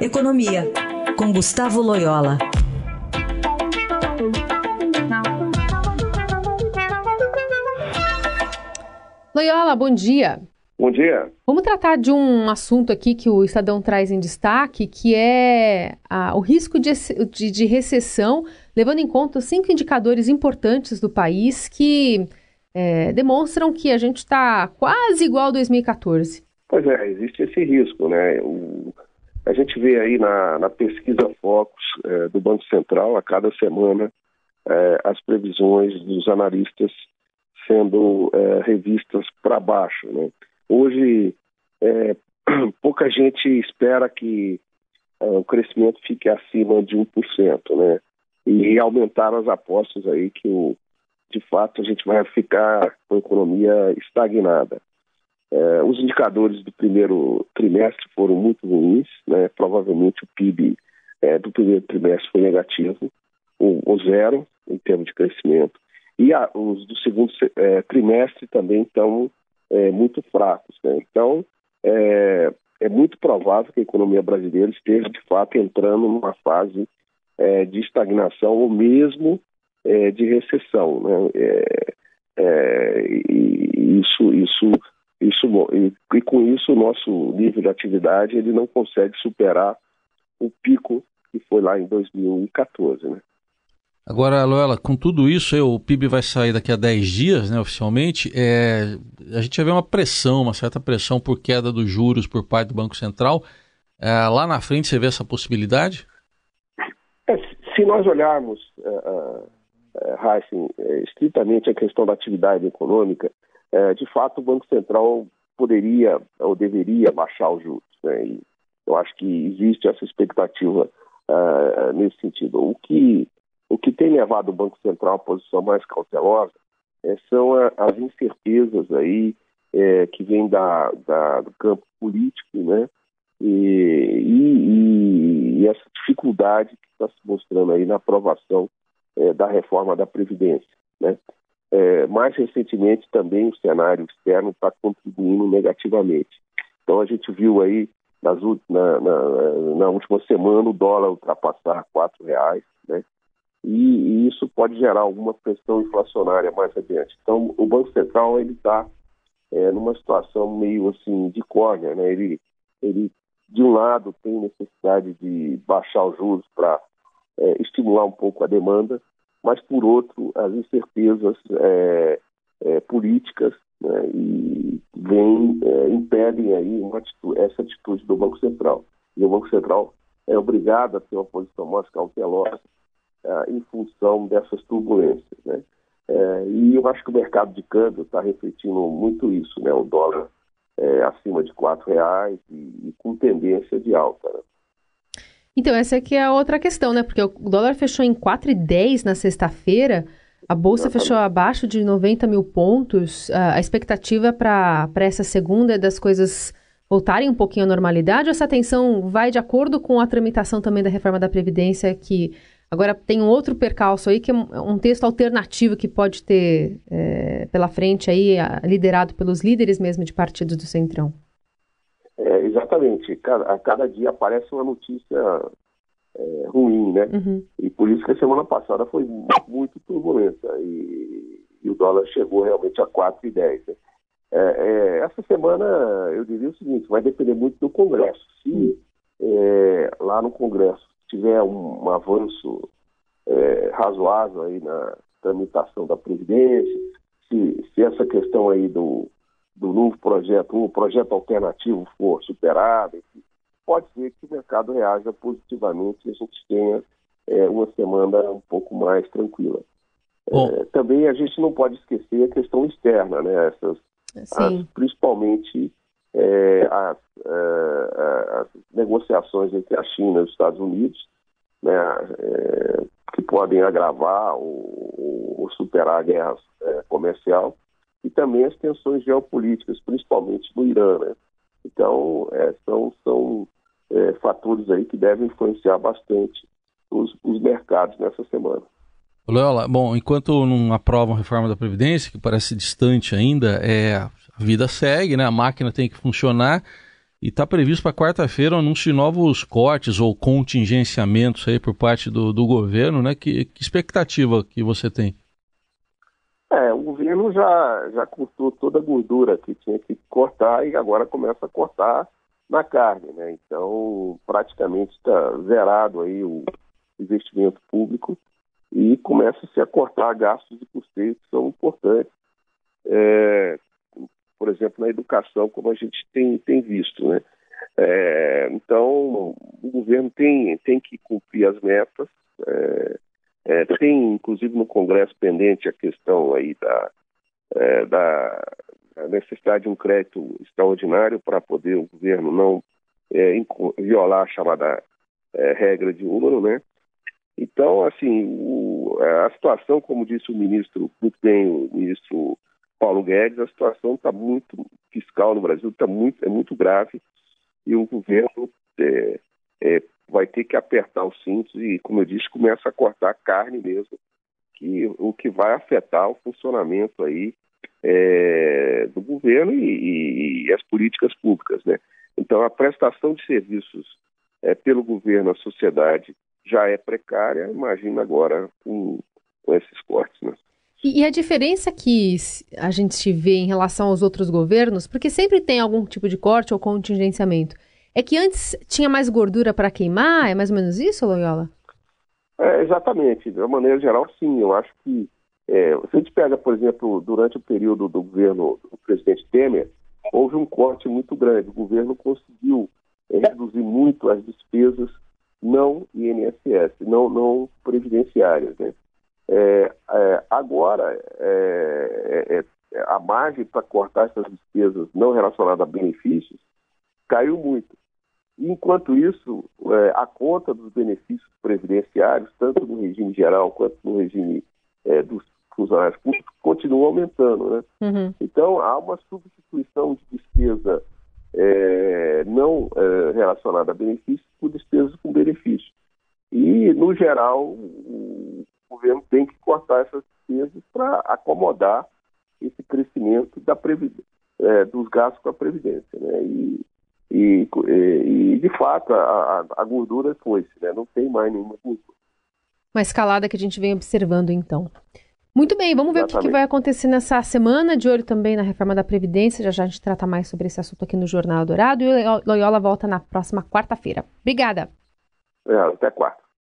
Economia, com Gustavo Loyola. Loyola, bom dia. Bom dia. Vamos tratar de um assunto aqui que o Estadão traz em destaque, que é a, o risco de, de, de, recessão, levando em conta cinco indicadores importantes do país que é, demonstram que a gente está quase igual a 2014. Pois é, existe esse risco, né? O, a gente vê aí na, na pesquisa Focus é, do Banco Central, a cada semana, é, as previsões dos analistas sendo é, revistas para baixo. Né? Hoje, é, pouca gente espera que é, o crescimento fique acima de 1%, né? E aumentaram as apostas aí que, o, de fato, a gente vai ficar com a economia estagnada. É, os indicadores do primeiro trimestre foram muito ruins, né? provavelmente o PIB é, do primeiro trimestre foi negativo, o, o, zero em termos de crescimento, e a, os do segundo é, trimestre também estão muito fracos. Né? Então, é, muito provável que a economia brasileira esteja, de fato, entrando numa fase de estagnação ou mesmo de recessão. Né? e isso, isso isso, e, e, com isso o nosso nível de atividade ele não consegue superar o pico que foi lá em 2014, né? Agora, Loela, com tudo isso, o PIB vai sair daqui a 10 dias, né, oficialmente. É, a gente já vê uma pressão, uma certa pressão por queda dos juros por parte do Banco Central. É, lá na frente você vê essa possibilidade? É, se nós olharmos, uh, uh, Heisen, estritamente a questão da atividade econômica, é, de fato o Banco Central poderia ou deveria baixar os juros. Né? Eu acho que existe essa expectativa uh, nesse sentido. O que, o que tem levado o Banco Central à posição mais cautelosa é, são a, as incertezas aí é, que vêm da, da, do campo político, né? E, e, e, essa dificuldade que está se mostrando aí na aprovação é, da reforma da Previdência, né? É, mais recentemente, também o cenário externo está contribuindo negativamente. Então, a gente viu aí nas, na, na, na, última semana o dólar ultrapassar R$ reais, né? E, e, isso pode gerar alguma pressão inflacionária mais adiante. Então, o Banco Central ele está é, numa situação meio assim de córnea, né? Ele, ele de um lado tem necessidade de baixar os juros para é, estimular um pouco a demanda, mas por outro as incertezas é, é, políticas né, e vem, é, impedem aí atitude, essa atitude do Banco Central. E o Banco Central é obrigado a ter uma posição mais cautelosa é, em função dessas turbulências. Né? É, e eu acho que o mercado de câmbio está refletindo muito isso, né? o dólar é, acima de R$ reais e, e, com tendência de alta. Né? Então, essa aqui é a outra questão, né? Porque o dólar fechou em 4,10 na sexta-feira, a bolsa Exatamente. fechou abaixo de 90 mil pontos. A expectativa para essa segunda é das coisas voltarem um pouquinho à normalidade ou essa tensão vai de acordo com a tramitação também da reforma da Previdência, que agora tem um outro percalço aí, que é um texto alternativo que pode ter é, pela frente aí, liderado pelos líderes mesmo de partidos do Centrão? É, exatamente. a cada dia aparece uma notícia é, ruim, né? Uhum. E por isso que a semana passada foi muito turbulenta e, e o dólar chegou realmente a 4,10. Né? É, é, essa semana, eu diria o seguinte, vai depender muito do Congresso. Se é, lá no Congresso tiver um, um avanço é, razoável aí na tramitação da Previdência, se, se essa questão aí do, do novo projeto, um projeto alternativo for superado, enfim, pode ser que o mercado reaja positivamente e a gente tenha é, uma semana um pouco mais tranquila. É, também a gente não pode esquecer a questão externa, né? Essas, as, principalmente é, as, é, as, negociações entre a China e os Estados Unidos, né? É, que podem agravar ou, ou superar a guerra é, comercial e também as tensões geopolíticas, principalmente no Irã. Né? Então, é, são, são é, fatores aí que devem influenciar bastante os, os mercados nessa semana. Loyola, bom, enquanto não aprovam a reforma da Previdência, que parece distante ainda, é, a vida segue, né? a máquina tem que funcionar. E está previsto para quarta-feira o anúncio de novos cortes ou contingenciamentos aí por parte do, do governo, né? Que, que, expectativa que você tem? É, o governo já, já cortou toda a gordura que tinha que cortar e agora começa a cortar na carne, né? Então, praticamente está zerado aí o investimento público e começa-se a cortar gastos de custeio que são importantes. É, por exemplo, na educação, como a gente tem, tem visto. Né? É, então, o governo tem, tem que cumprir as metas. É, é, tem, inclusive, no Congresso pendente a questão aí da, é, da necessidade de um crédito extraordinário para poder o governo não é, violar a chamada é, regra de número, né? Então, assim, o, a situação, como disse o ministro, muito bem, o ministro Paulo Guedes, a situação está muito fiscal no Brasil, está muito, é muito grave e o governo é, é, vai ter que apertar os cintos e, como eu disse, começa a cortar carne mesmo, que, o que vai afetar o funcionamento aí é, do governo e, e, as políticas públicas, né? Então, a prestação de serviços é, pelo governo à sociedade já é precária, imagina agora com, com esses cortes, né? E, a diferença que a gente vê em relação aos outros governos, porque sempre tem algum tipo de corte ou contingenciamento, é que antes tinha mais gordura para queimar? É mais ou menos isso, Loyola? É, exatamente. De uma maneira geral, sim. Eu acho que é, se a gente pega, por exemplo, durante o período do governo do presidente Temer, houve um corte muito grande. O governo conseguiu é, reduzir muito as despesas não INSS, não, não previdenciárias. Né? É, é, agora, é, é, é a margem para cortar essas despesas não relacionadas a benefícios caiu muito. Enquanto isso, é, a conta dos benefícios previdenciários, tanto no regime geral quanto no regime dos funcionários públicos, continua aumentando. Né? Uhum. Então, há uma substituição de despesa não relacionada a benefícios por despesas com benefícios. E, no geral, o governo tem que cortar essas despesas para acomodar esse crescimento da é, dos gastos com a Previdência. Né? E, e, e, de fato, a, a gordura foi-se, né? não tem mais nenhuma gordura. Uma escalada que a gente vem observando, então. Muito bem, vamos ver Exatamente. o que, que, vai acontecer nessa semana, de olho também na reforma da Previdência. Já já a gente trata mais sobre esse assunto aqui no Jornal Dourado. E o Loyola volta na próxima quarta-feira. Obrigada. É, até quarta.